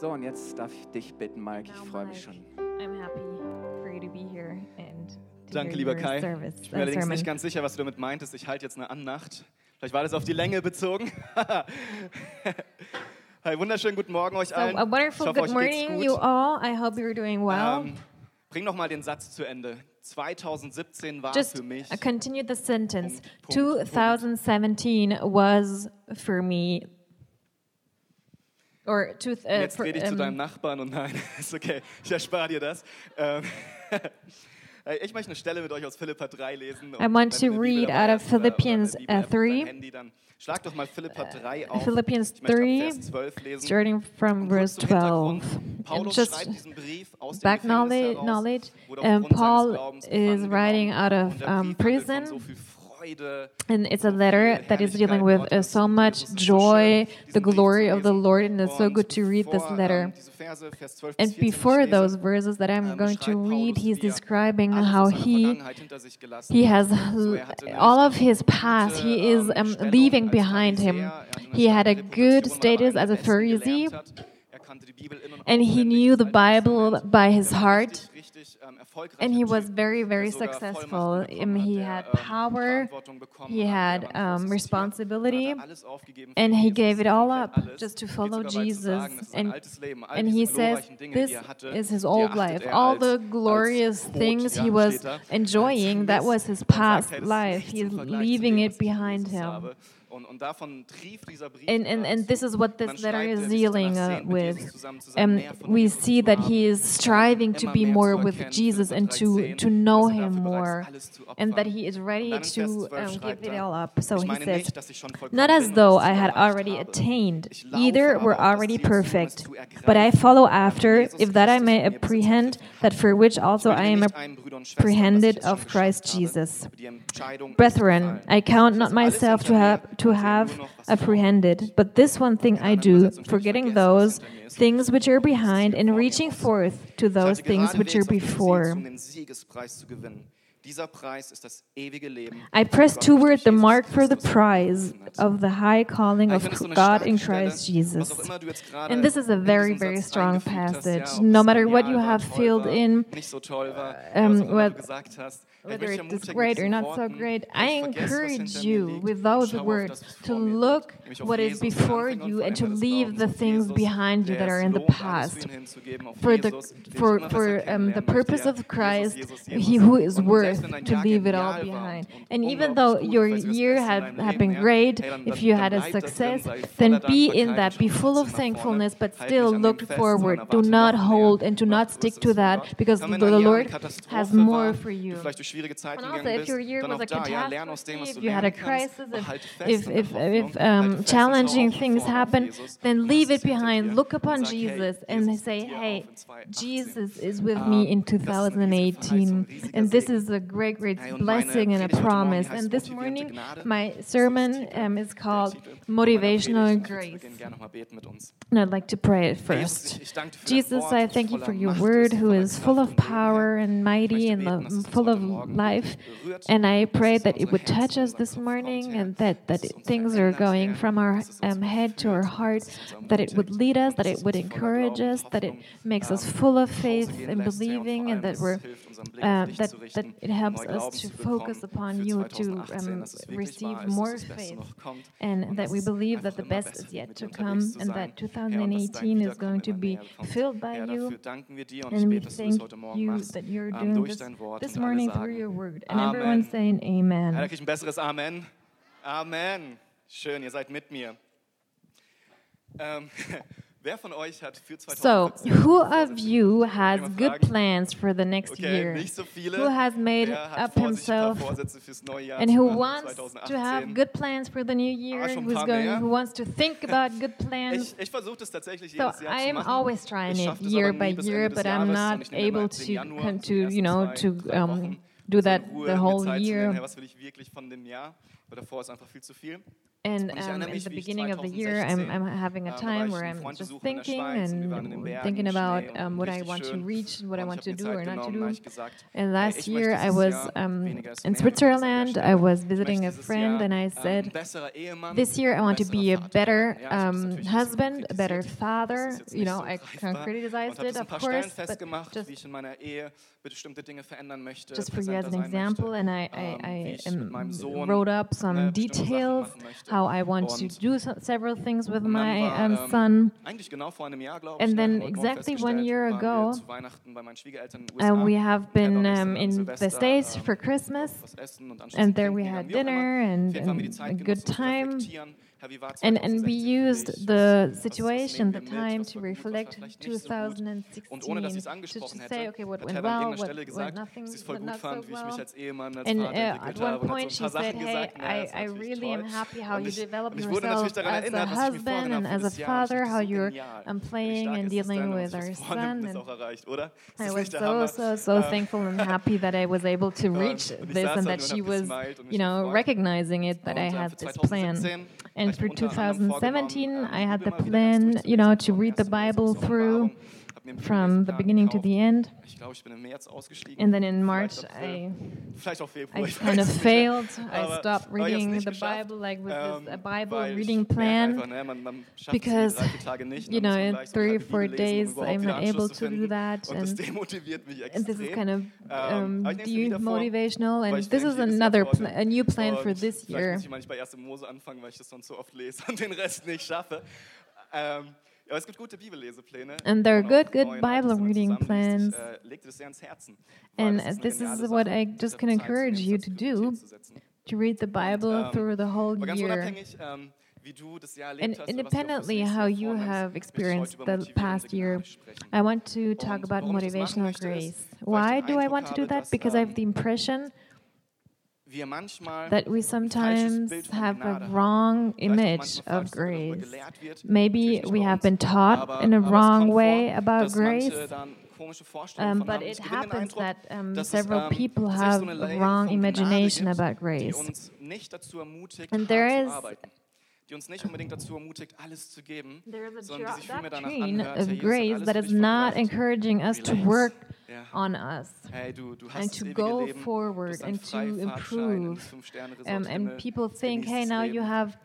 So, und jetzt darf ich dich bitten, Mike. Ich freue mich schon. I'm happy for you to be here and to Danke, lieber Kai. service, Ich bin allerdings sermon. nicht ganz sicher, was du damit meintest. Ich halte jetzt eine Annacht. Vielleicht war das auf die Länge bezogen. Hi, wunderschönen guten Morgen euch So, allen. a ich wonderful hoffe, good euch geht's morning, gut. you all. I hope you're doing well. Ähm, bring noch mal den Satz zu Ende. 2017 war Just für mich. continue the sentence. Punkt, Punkt, Punkt. 2017 was for me. Or to, uh, Jetzt rede ich zu um, deinem Nachbarn und nein, ist okay, ich erspare dir das. Ähm, Ich möchte eine Stelle mit euch aus Philipper 3 lesen. I want to du eine Bibel read out of hast oder- oder eine Philippians, uh, 3. Handy, dann schlag doch mal Philipper 3 auf. Philippians ich möchte ab 3, Vers 12 lesen. starting from verse kurz zum Hintergrund. 12. And Paulus just schreibt diesen Brief aus dem back knowledge, knowledge um, Paul is writing out of um, Brief handelt prison. Von so viel Freude, And it's a letter that is dealing with uh, so much joy, the glory of the Lord, and it's so good to read this letter. And before those verses that I'm going to read, he's describing how he he has all of his past. He is um, leaving behind him. He had a good status as a Pharisee, and he knew the Bible by his heart. And he was very, very successful. He had power, he had um, responsibility, and he gave it all up just to follow Jesus. And, and he says this is his old life. All the glorious things he was enjoying, that was his past life. He's leaving it behind him. And, and, and this is what this letter is dealing uh, with. Um, we see that he is striving to be more with Jesus and to, to know him more, and that he is ready to um, give it all up. So he says, Not as though I had already attained, either were already perfect, but I follow after, if that I may apprehend that for which also I am apprehended of Christ Jesus. Brethren, I count not myself to have to have apprehended, but this one thing I do, forgetting those things which are behind and reaching forth to those things which are before. I press toward the mark for the prize of the high calling of God in Christ Jesus. And this is a very, very strong passage. No matter what you have filled in, um, what- whether it is great or not so great, I encourage you with those words to look what is before you and to leave the things behind you that are in the past. For the for for um, the purpose of Christ, he who is worth to leave it all behind. And even though your year had, had been great, if you had a success, then be in that, be full of thankfulness, but still look forward. Do not hold and do not stick to that, because the, the Lord has more for you. And also, if your year was a catastrophe, if you had a crisis, if, if, if, if um, challenging things happen, then leave it behind. Look upon Jesus and say, hey, Jesus is with me in 2018. And this is a great, great blessing and a promise. And this morning, my sermon um, is called Motivational Grace. And I'd like to pray it first. Jesus, I thank you for your word, who is full of power and mighty and full of life. And I pray that it would touch us this morning and that, that it- things are going from our um, head to our heart, that it would lead us, that it would encourage us, that it makes us full of faith and believing, and that we're uh, that, that it helps us to focus upon you to um, receive more faith, and that we believe that the best is yet to come, and that 2018 is going to be filled by you. And we thank you that you're doing this this morning through your word. And Amen. everyone saying Ja, da amen. krieg ich ein besseres Amen. Amen. Schön, ihr seid mit mir. Ähm, wer von euch hat für So, who of you has Kann ich mal good plans for the next year? nicht so viele. Who has made up vor, sich ein paar himself Vorsätze fürs neue Jahr and who wants to have good plans for the new year? Ah, ein Who's going? Who wants to think about good plans? Ich, ich versuche das tatsächlich So I am always trying it year by year, but I'm not und ich nehme immer able to come to you know to um, do that the whole Zeit zu nehmen. year. Hey, was will ich wirklich von dem Jahr? weil davor ist einfach viel zu viel. And um, at the beginning of the year, I'm, I'm having a time where I'm just thinking and thinking about um, what I want to reach, what I want to do or not to do. And last year, I was um, in Switzerland. I was visiting a friend, and I ähm, said, "This year, I want to be a better um, husband, a better father." You know, I concretized it, of course, but just just for you as an example, and I, I, I wrote up some details how I want to do so, several things with my um, ähm, son. And then exactly one year ago, uh, we have been um, in the States for Christmas, and there we had dinner and, and a good time. And, and we used the situation, the time to reflect 2016, to, to say, okay, what went well, what went nothing, what not so well. And uh, at one point she said, hey, I, I really am happy how you developed yourself as a husband and as a father, how you're um, playing and dealing with our son. And I was so, so, so ähm, thankful and happy that I was able to reach this and that she was, you know, recognizing it, that I had this plan. And for 2017, I had the plan, you know, to read the Bible through from the beginning to the end. And then in March, I, I kind of failed. I stopped reading the Bible, like with this a Bible reading plan, because, you know, in three or four days, I'm not able to do that. And, and this is kind of um, demotivational. And this is another, a new plan for this year. Aber es gibt gute Bibellesepläne. And there are good, good Bible reading plans. And uh, this is what I just can encourage you to do, to read the Bible ähm, through the whole year. Ähm, and independently how you have experienced the past year, I want to talk about motivational grace. Why do I want to do that? Because I have the ähm, impression that we sometimes have a wrong image of grace. Maybe we have been taught in a wrong way about grace. Um, but it happens that um, several ähm, people have a wrong imagination about grace. And there is die uns nicht unbedingt dazu ermutigt, alles zu geben, sondern die sich vielmehr danach anhört, of grace that is not encouraging us to work on us. Hey, du, du and to go forward and to improve. Um, and people think, hey, now you have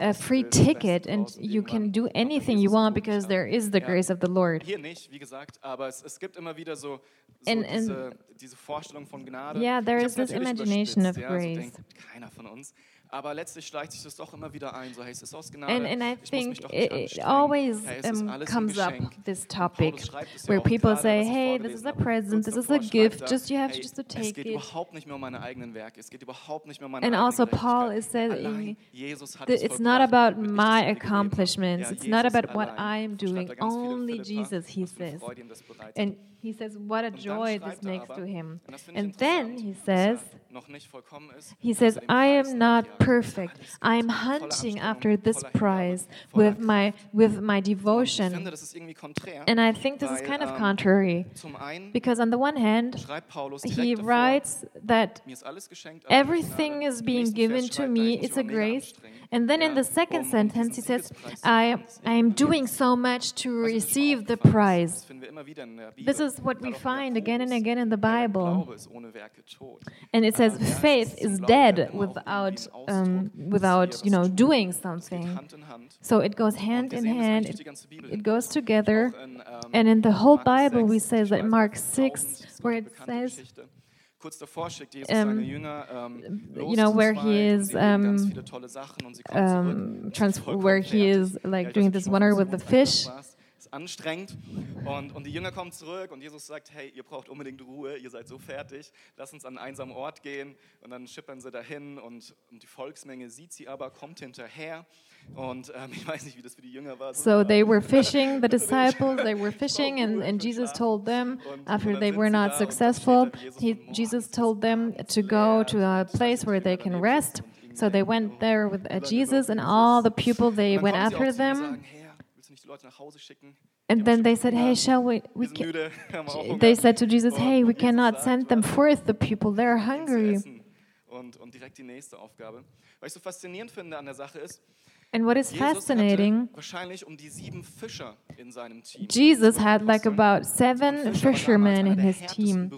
a free ticket and you can do anything you want because there is the grace of the Lord. Hier nicht, wie gesagt, aber es, es gibt so, so and, and diese, diese Vorstellung von Gnade. Yeah, there is this imagination of grace. Ja, so denkt keiner. Aber letztlich schleicht sich das doch immer wieder ein. So, hey, es ist aus Gnade. And, and I think it, it always um, comes up this topic where people say, hey, this is a present, this is a gift, just you have hey, just to take it. Es geht überhaupt nicht mehr um meine eigenen Werke. Es geht überhaupt nicht mehr um meine And also Paul is saying it's not about my accomplishments. It's not about what I'm doing. Only Jesus, he says. And he says, what a joy this makes to him. And then he says, he says, I am not perfect. I am hunting after this prize with my, with my devotion. And I think this is kind of ähm, contrary. Because on the one hand, he writes that everything is being given to me, it's a grace. And then in the second um sentence, he says, I, I am doing so much to receive the prize. This is what we find again and again in the Bible. And it says, faith is dead without, um, without you know, doing something. So it goes hand in hand, it, it goes together. Ähm, and in the whole Bible, we say that Mark 6, where it says, um, you know, where he is, um, um, where he is like doing this wonder with the fish. Anstrengend. Und, und die Jünger kommen zurück und Jesus sagt, hey, ihr braucht unbedingt Ruhe, ihr seid so fertig, lasst uns an einen einsamen Ort gehen. Und dann schippern sie dahin und, und die Volksmenge sieht sie aber, kommt hinterher. Und ähm, ich weiß nicht, wie das für die Jünger war. So they were fishing, the disciples, they were fishing, and, and Jesus told them, after they were not successful, he, Jesus told them to go to a place where they can rest. So they went there with uh, Jesus, and all the people, they went after them. And then they said, Hey, shall we? we can, they said to Jesus, Hey, we cannot send them forth, the people, they're hungry. und, und direkt die nächste Aufgabe. Was so faszinierend finde an der Sache ist, And what is fascinating, um Jesus had like about seven fishermen in his team.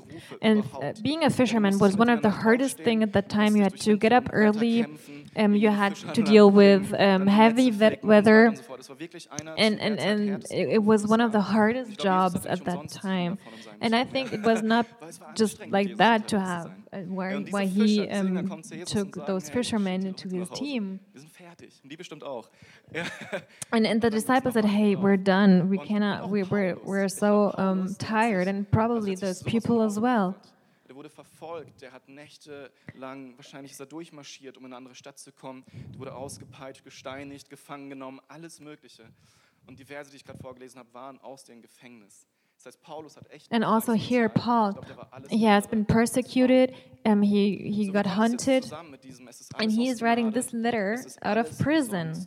And uh, being a fisherman was one of the hardest things at that time. You had to get up early, um, you had to deal with um, heavy weather, and, and, and it was one of the hardest jobs at that time. And I think it was not just like that to have, uh, why, why he um, took those fishermen into his team. and, and the disciples said, "Hey, we're done. We cannot. We, we're we're so um, tired, and probably those people as well." Der wurde verfolgt, der hat nächtelang, wahrscheinlich ist er durchmarschiert, um in eine andere Stadt zu kommen. Der wurde ausgepeitscht, gesteinigt, gefangen genommen, alles Mögliche. Und die Verse, die ich gerade vorgelesen habe, waren aus dem Gefängnis. And also here, Paul, he has been persecuted, um, he, he got hunted, and he is writing this letter out of prison.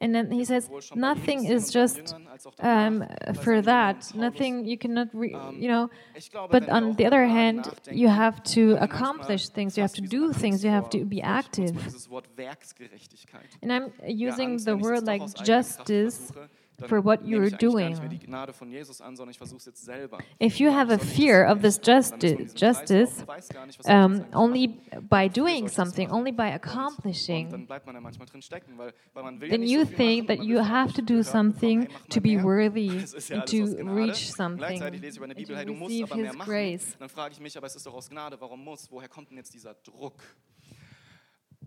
And then he says, nothing is just um, for that. Nothing, you cannot, re, um, you know. But on the other hand, you have to accomplish things, you have to do things, you have to be active. And I'm using the word like justice for what you're doing. If you have a fear of this justice, justice um, only by doing something, only by accomplishing, then you think that you have to do something to be worthy and to reach something, to receive His grace.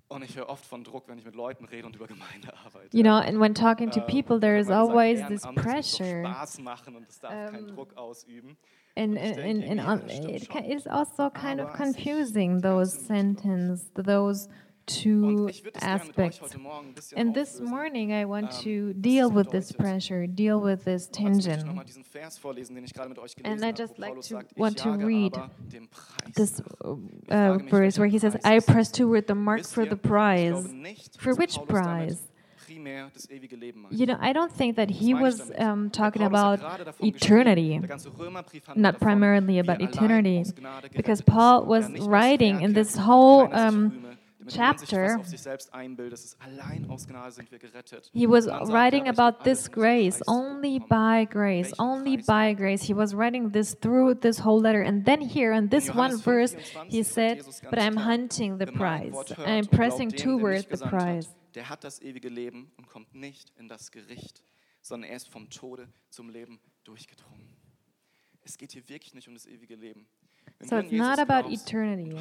Und ich höre oft von Druck, wenn ich mit Leuten rede und über Gemeinde arbeite. You know, and when talking to people, there is always this pressure. Spaß machen und es darf keinen Druck ausüben. And, and, and, and it is also kind of confusing, those sentences, those two aspects. And this morning, I want ähm, to deal with this pressure, deal with this tension. And I just like to want to read this uh, verse where he says, "I press toward the mark for the prize." For which prize? You know, I don't think that he was um, talking about eternity, not primarily about eternity, because Paul was writing in this whole um, chapter, he was writing about this grace, only by grace, only by grace. He was writing this through this whole letter. And then here in this one verse, he said, But I'm hunting the prize. I'm pressing towards the prize. Der hat das ewige Leben und kommt nicht in das Gericht, sondern er ist vom Tode zum Leben durchgedrungen. Es geht hier wirklich nicht um das ewige Leben. So it's not about eternity.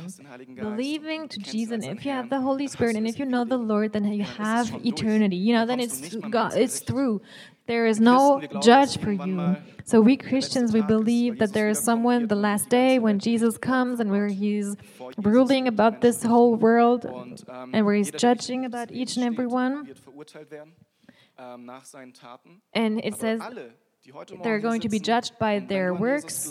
Believing to Jesus, and if you have the Holy Spirit and if you know the Lord, then you have eternity. You know, then it's God, it's through. There is no judge for you. So we Christians, we believe that there is someone the last day when Jesus comes and where he's ruling about this whole world and where he's judging about each and every one. And it says they're going to be judged by their works.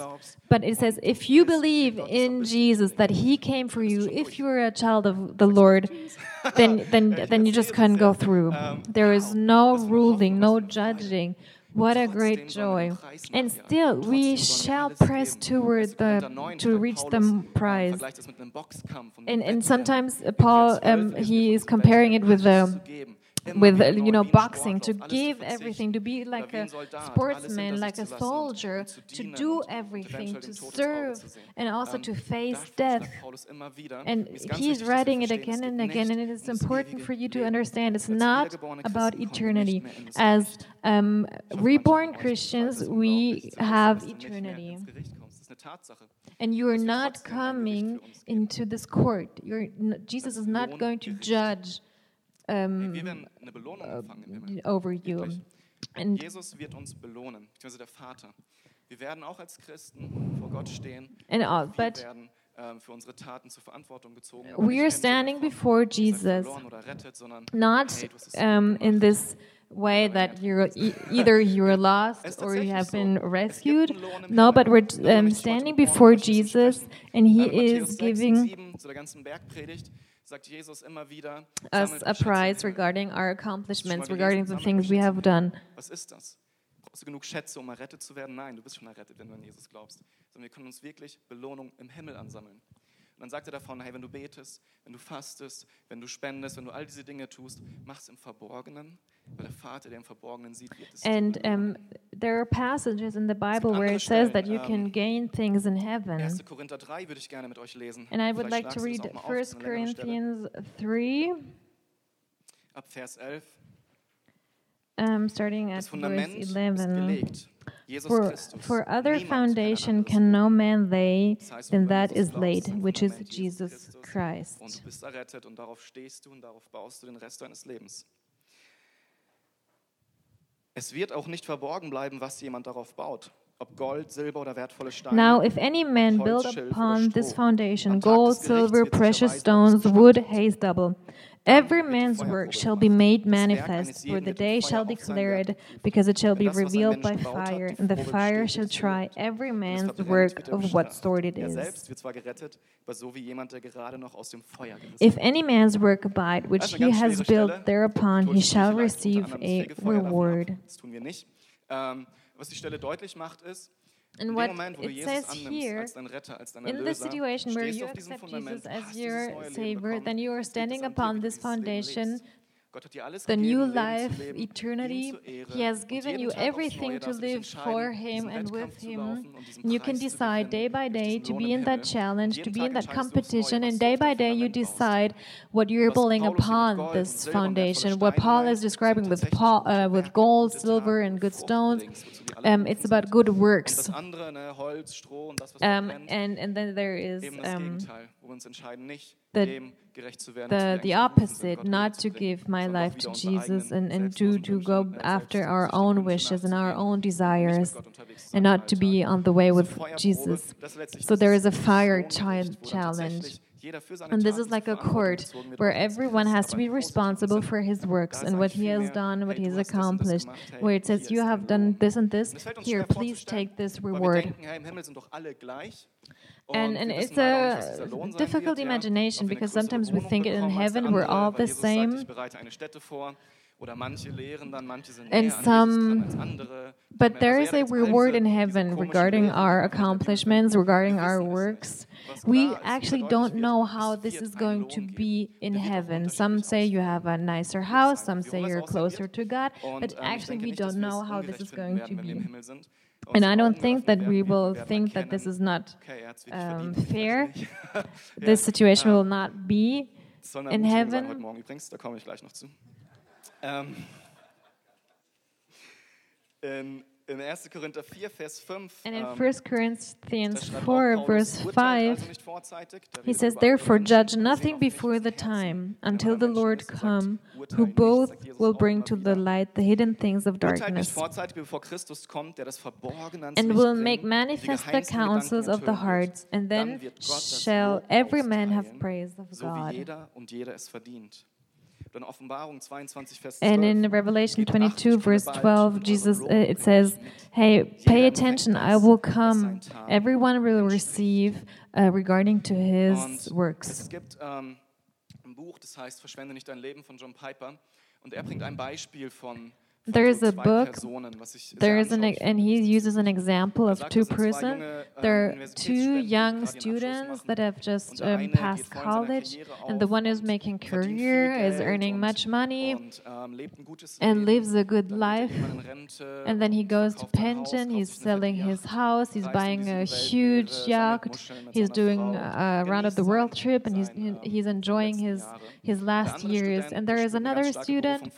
But it says, if you believe in Jesus, that He came for you, if you're a child of the Lord, then, then, then you just can go through. There is no ruling, no judging. What a great joy. And still, we shall press toward the, to reach the prize. And, and sometimes Paul, um, he is comparing it with the with you know boxing to give everything to be like a sportsman like a soldier to do everything to serve and also to face death. And he's writing it again and again and it is important for you to understand it's not about eternity. as um, reborn christians we have eternity. and you are not coming into this court. You're, Jesus is not going to judge um, over you. And Jesus wird uns belohnen, beziehungsweise der Vater. Wir werden auch als Christen vor Gott stehen. And all, but werden ähm, für unsere Taten zur Verantwortung gezogen. We are standing before Jesus, not um, in this way that you're e either you're lost or you have been rescued. No, but we're um, standing before Jesus, and He is giving us a prize regarding our accomplishments, regarding the things we have done. Was ist das? Brauchst du genug Schätze, um errettet zu werden? Nein, du bist schon errettet, wenn du an Jesus glaubst. Sondern wir können uns wirklich Belohnung im Himmel ansammeln. Und dann sagt er davon, hey, wenn du betest, wenn du fastest, wenn du spendest, wenn du all diese Dinge tust, mach es im Verborgenen, weil der Vater, der im Verborgenen sieht, wird es And um, there are passages in the Bible where it says that you can gain things in heaven. 1. Korinther 3 würde ich gerne mit euch lesen. And I would like to read 1 Corinthians 3 ab Vers 11. Um, starting at verse 11. For, for other foundation can no man lay than that is laid, which is Jesus Christ. Und du bist errettet und darauf stehst du und darauf baust du den Rest deines Lebens. Es wird auch nicht verborgen bleiben, was jemand darauf baut. Ob Gold, Silber oder wertvolle Steine. Now, if any man build upon this foundation gold, silver, precious stones, wood, hay, stubble, Every man's work shall be made manifest, for the day shall declare it, because it shall be revealed by fire, and the fire shall try every man's work of what sort it is. If any man's work abide, which he has built thereupon, he shall receive a reward. Ähm, was die Stelle deutlich macht, ist, And what it says here, in the situation where you accept Jesus as your Savior, then you are standing upon this foundation, the new life, eternity. He has given you everything to live for Him and with Him. And you can decide day by day to be in that challenge, to be in that competition, and day by day you decide what you're building upon this foundation. What Paul is describing with, Paul, uh, with gold, silver, and good stones um, it's about good works. Um, and, and then there is um, the, the, the opposite, not to give my life to Jesus and, and to, to go after our own wishes and our own desires and not to be on the way with Jesus. So there is a fire child challenge. And this is like a court where everyone has to be responsible for his works and what he has done, what he has accomplished. Where it says, You have done this and this, here, please take this reward. And, and it's a difficult imagination because sometimes we think in heaven we're all the same. And some, but there is a reward in heaven regarding our accomplishments, regarding our works. We actually don't know how this is going to be in heaven. Some say you have a nicer house, some say you're closer to God, but actually we don't know how this is going to be. And I don't think that we will think that this is not um, fair. this situation will not be in heaven. In, in 1. Korinther 4, Vers 5. And in 1 ähm, Corinthians 4, verse 5, he says, Therefore judge nothing before the time, until the Lord come, who both will bring to the light the hidden things of darkness, and will make manifest the counsels of the hearts, and then shall every man have praise of God. And in Revelation 22, verse 12, Jesus, uh, it says, Hey, pay attention, I will come. Everyone will receive uh, regarding to his works. Es gibt ähm, ein Buch, das heißt Verschwende nicht dein Leben von John Piper. Und er bringt ein Beispiel von there is a book. There is an and he uses an example of two persons there are two young students that have just um, passed college and the one is making career is earning much money and lives a good life. and then he goes to pension. he's selling his house. He's buying a huge yacht. He's doing a round of the world trip and he's he's enjoying his his last years. And there is another student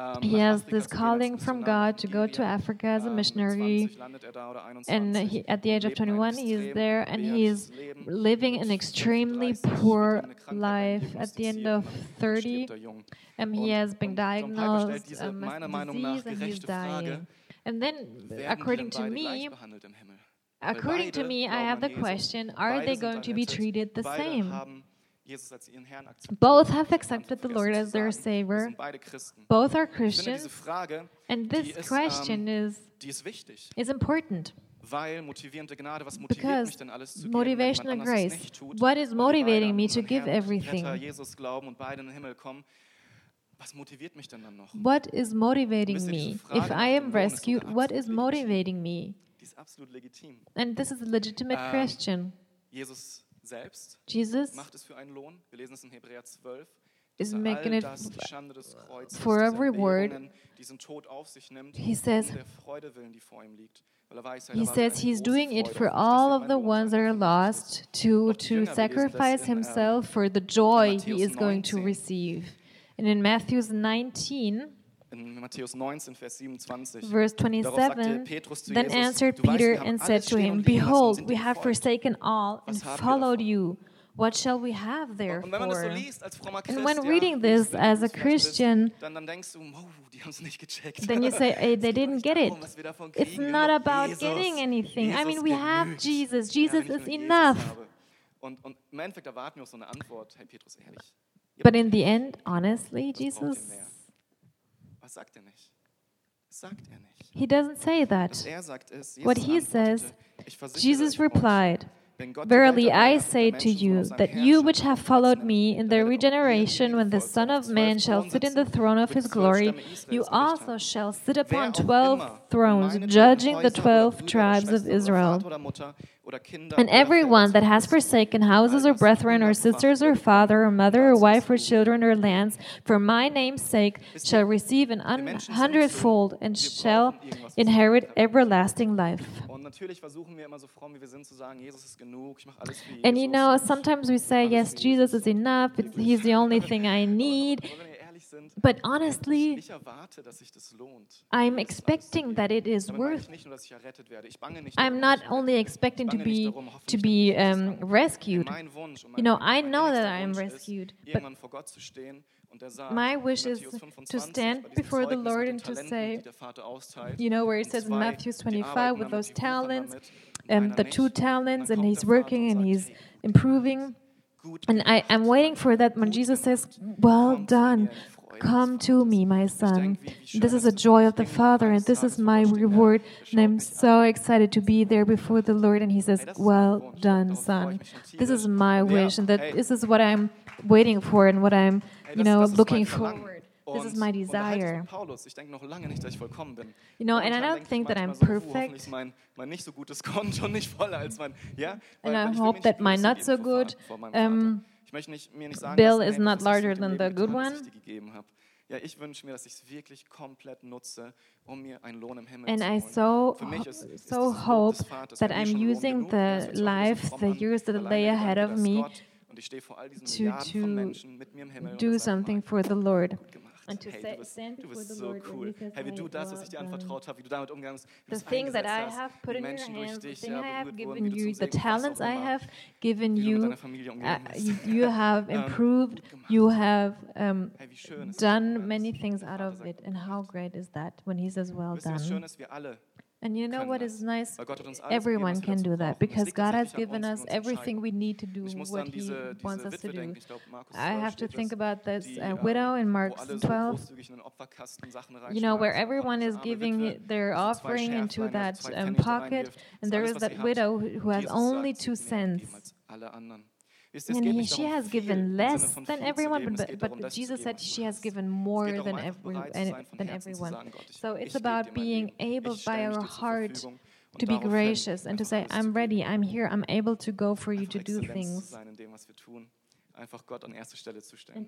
um, he has this calling from God to go to Africa as a um, missionary. Er and he, at the age of 21, he is there and he is living an extremely poor life. At the end of 30, um, he has been diagnosed um, with disease and he's dying. And then, according to me, according to me, I have the question are they going to be treated the same? Both have accepted the Lord as their Savior. Both are Christians. And this question is, is important. Because motivational grace, what is motivating me to give everything? What is motivating me? If I am rescued, what is motivating me? And this is a legitimate question selbst Jesus macht es für einen Lohn. Wir lesen es in Hebräer 12. Is making it for every word. He says, he says he's doing it for all of the ones that are lost to, to sacrifice himself for the joy he is going to receive. And in Matthew 19, in Matthäus 19, Vers 27. Verse 27 Then Jesus, answered Peter and said to him, Behold, we have forsaken all and followed you. What shall we have there? And when reading this as a Christian, then you say, hey, they didn't get it. It's not about getting anything. I mean, we have Jesus. Jesus is enough. But in the end, honestly, Jesus Das sagt er nicht. Sagt er nicht. He doesn't say that. Was er sagt, ist, what he says, Jesus euch, replied, Verily I say to you that you which have followed me in the regeneration when the Son of Man shall sit in the throne of his glory, you also shall sit upon twelve thrones, judging the twelve tribes of Israel. And everyone that has forsaken houses or brethren or sisters or father or mother or wife or children or lands for my name's sake shall receive an hundredfold and shall inherit everlasting life. And you know, sometimes we say, yes, Jesus is enough, he's the only thing I need. But honestly, I'm expecting that it is worth. I'm not only expecting to be to be um, rescued. You know, I know that I am rescued, but my wish is to stand before the Lord and to say, you know, where it says in Matthew 25 with those um, talents, and the two talents, and he's working and he's improving. And I, am waiting for that when Jesus says, Well done, come to me, my son. This is a joy of the Father, and this is my reward. And I'm so excited to be there before the Lord. And he says, Well done, son. This is my wish, and that this is what I'm waiting for and what I'm you know, looking forward. This is my desire. You know, and I don't think that I'm perfect. And I hope that my not so good um, bill is not larger than the good one. Ja, ich wünsche mir, dass ich es wirklich komplett nutze, um mir einen Lohn im Himmel And zu holen. I so, Für mich ist, ist so hope that I'm using the life, the years that lay ahead of me, to, to do something for the Lord. And to hey, bist, stand before the so Lord cool. Hey, wie du das, was ich dir um, anvertraut habe, wie du damit umgangst, wie the thing that I have put in your hands, the thing I have given you, the talents I have given you, you have improved, you have um, done many things out of it. And how great is that when he says, well done? And you know what is nice? Everyone can do that because God has given us everything we need to do what He wants us to do. I have to think about this uh, widow in Mark 12, you know, where everyone is giving their offering into that um, pocket, and there is that widow who has only two cents meaning she has given less than everyone, but, but, Jesus said she has given more than, every, than everyone. So it's about being able by our heart to be gracious and to say, I'm ready, I'm here, I'm able to go for you to do things. einfach Gott an erste Stelle zu stellen.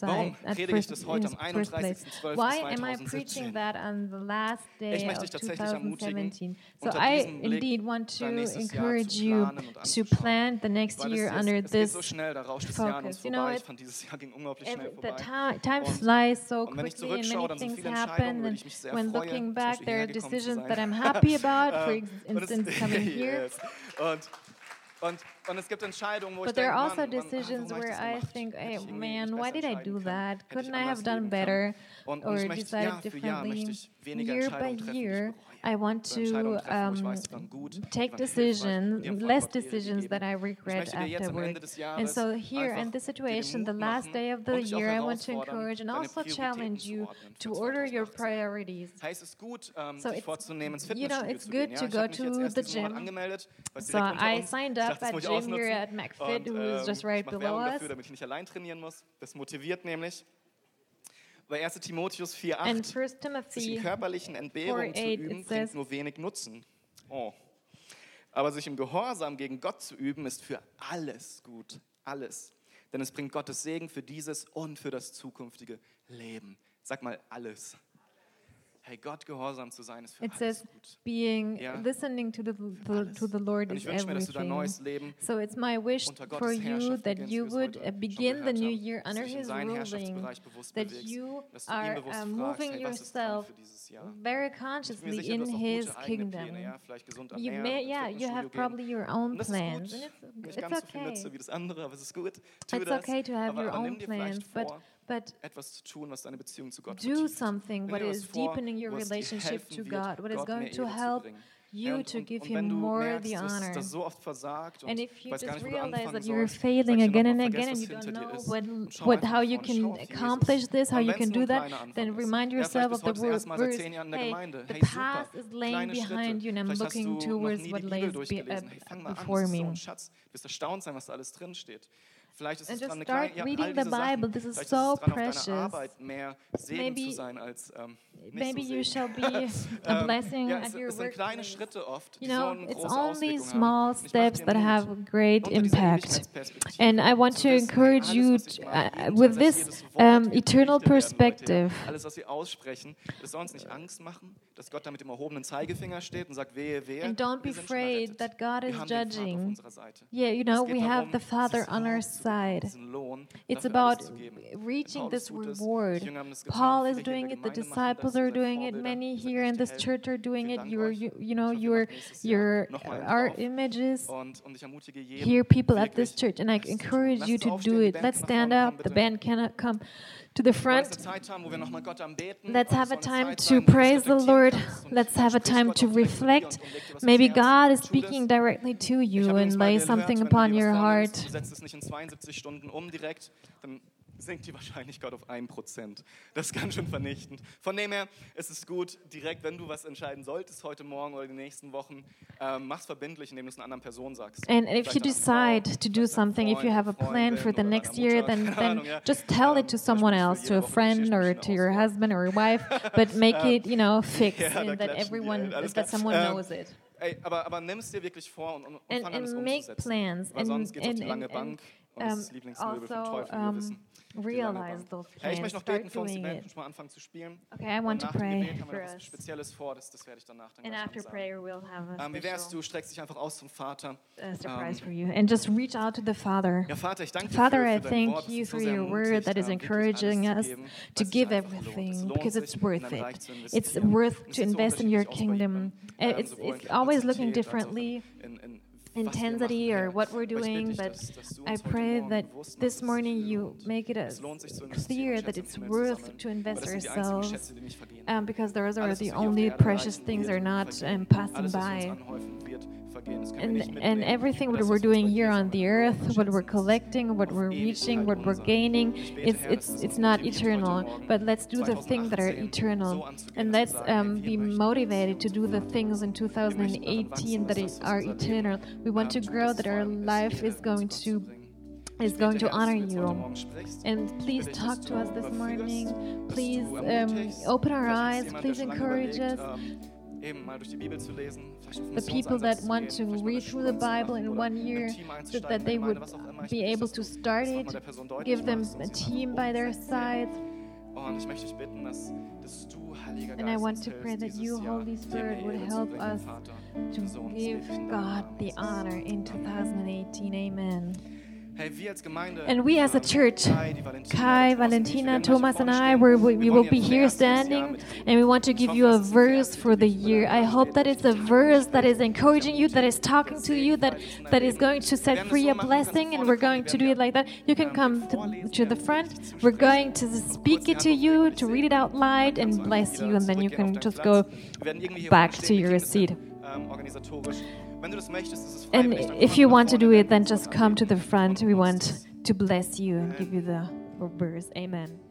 Warum predige ich das heute am 31.12.2017? Ich möchte dich tatsächlich ermutigen, so unter I diesem Blick dein nächstes Jahr zu planen und anzuschauen. Weil es, es geht so schnell, da rauscht das Jahr an uns vorbei. Ich fand, dieses Jahr ging unglaublich schnell vorbei. Und, und wenn ich zurückschaue, dann sind viele Entscheidungen, über die ich mich sehr freue, zum Beispiel hergekommen zu sein. For ähm, instance, coming here. Und, und but there are also decisions where I think, hey, man, why did I do that? Couldn't I have done better or decided differently? Year by um, year, I want to um, take decisions, less decisions that I regret afterward. And so here in this situation, the last day of the year, I want to encourage and also challenge you to order your priorities. So it's, you know, it's good to go to the gym. So I signed up at deswegen ausnutzen. At McFit, und, ähm, just right ich mache Werbung dafür, damit ich nicht allein trainieren muss. Das motiviert nämlich. Bei 1. Timotheus 4,8 sich in körperlichen Entbehrungen 4, 8, zu üben, bringt nur wenig Nutzen. Oh. Aber sich im Gehorsam gegen Gott zu üben, ist für alles gut. Alles. Denn es bringt Gottes Segen für dieses und für das zukünftige Leben. Sag mal alles. hey, Gott gehorsam zu sein ist für It alles says, gut. Being listening to the, the to the Lord is everything. So it's my wish for you that you would uh, begin the new year under His ruling, that you are uh, moving yourself very consciously in His uh, kingdom. You may, yeah, you have probably your own plans. It's, it's okay. It's okay to have your own plans, but but etwas zu tun, was deine Beziehung zu Gott do something. What is deepening your relationship to God, what is going to help you to give him more the honor. and if you just realize that you're failing again and again and you don't know what, what, how you can accomplish this, how you can do that, then remind yourself of the verse, hey, the past is laying behind you and I'm looking towards what lays be, uh, before me. Vielleicht ist es reading the kleine, ja, is so precious. mehr Segen maybe, zu sein als ähm, nicht maybe so you shall be a ähm, blessing ja, at your es sind kleine oft, you know, it's only small haben. steps that have great impact. And I want to encourage you to, uh, with this um, eternal perspective. Alles, was wir aussprechen, dass soll uns nicht Angst machen, dass Gott da mit dem erhobenen Zeigefinger steht und sagt, wehe, wehe. And don't be afraid that God is judging. Yeah, you know, we have the Father on our side. It's about reaching this reward. Paul is doing it, the disciples are doing it, many here in this church are doing it. Your, you, you know, your, your uh, art images. Here, people at this church, and I encourage you to do it. Let's stand up. The band cannot come to the front. Let's have a time to praise the Lord. Let's have a time to reflect. Maybe God is speaking directly to you and lay something upon your heart. senkt die Wahrscheinlichkeit auf 1%. Das ist ganz schön vernichtend. Von dem her ist es gut, direkt, wenn du was entscheiden solltest, heute Morgen oder in den nächsten Wochen, ähm, es verbindlich, indem du es einer anderen Person sagst. And if you decide to do something, if you have a plan for the next year, then, then just tell it to ähm, someone else, to a friend or to your husband or your wife, but make ähm, it, you know, fixed and that everyone, that someone ähm, knows it. Ey, aber, aber nimm es dir wirklich vor und, und, und fang an, es umzusetzen. Plans. Weil sonst geht es auf die lange Bank. And, Um, also, um. Realize those plans. Hey, ich noch beten für uns, mal anfangen zu spielen. Okay, I want to pray for us. das, das danach And after prayer we'll have a um, surprise for you. And just reach out to the Father. Ja, Vater, ich danke Father, I thank you for your word that is encouraging us to give everything because it's worth it. It's worth to invest in your kingdom. Eh, it's, it's always looking differently. In, intensity or what we're doing, but I pray that this morning you make it clear that it's worth to invest ourselves um, because those are the only precious things that are not um, passing by and, and everything what we're doing here on the earth, what we're collecting, what we're reaching, what we're gaining, it's, it's, it's not eternal. But let's do the things that are eternal. And let's um, be motivated to do the things in 2018 that are eternal. We want to grow, that our life is going to is going to honor you. And please talk to us this morning. Please um, open our eyes. Please encourage us the people that want to read through the Bible in one year, that, that they would be able to start it, give them a team by their side. And I want to pray that you, Holy Spirit, would help us to give God the honor in 2018. Amen. And we as a church, Kai, Valentina, Thomas, and I, we we will be here standing and we want to give you a verse for the year. I hope that it's a verse that is encouraging you, that is talking to you, that, that is going to set free a blessing, and we're going to do it like that. You can come to, to the front. We're going to speak it to you, to read it out loud, and bless you, and then you can just go back to your seat. And if you want to do it, then just come to the front. We want to bless you and give you the verse. Amen.